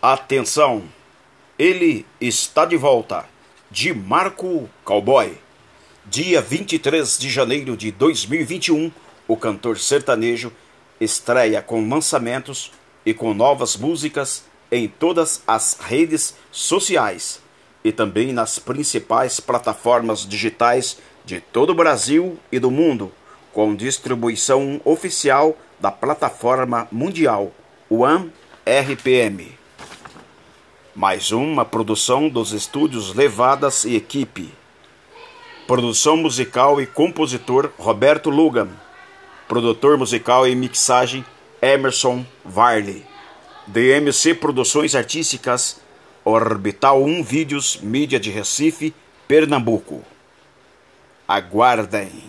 Atenção! Ele está de volta. De Marco Cowboy. Dia 23 de janeiro de 2021, o cantor sertanejo estreia com lançamentos e com novas músicas em todas as redes sociais e também nas principais plataformas digitais de todo o Brasil e do mundo, com distribuição oficial da plataforma mundial One RPM. Mais uma produção dos estúdios Levadas e Equipe. Produção musical e compositor Roberto Lugan. Produtor musical e mixagem Emerson Varley. DMC Produções Artísticas Orbital 1 Vídeos Mídia de Recife, Pernambuco. Aguardem!